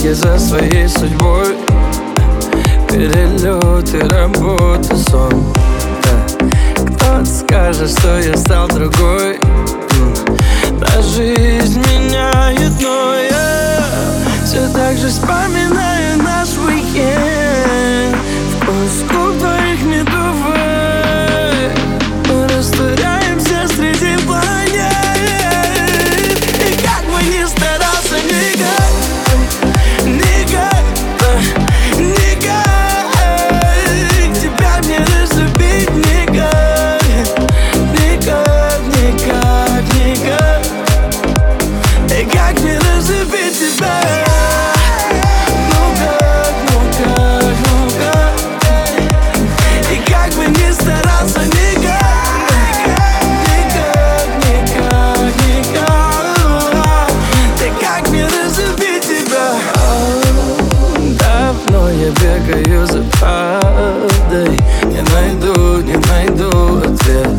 беге за своей судьбой. Перелеты, работа, сон. Кто-то скажет, что я стал другой. Да жизнь меняет, но я Все так же вспоминаю наш уикенд. Вкус губ твоих медовых как не разлюбить тебя. Ну как, ну ну И как бы ни старался, никак Никак, никак, Ты как не разлюбить тебя? Давно я бегаю за правдой. Не найду, не найду ответ.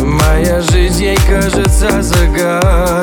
Моя жизнь ей кажется загадкой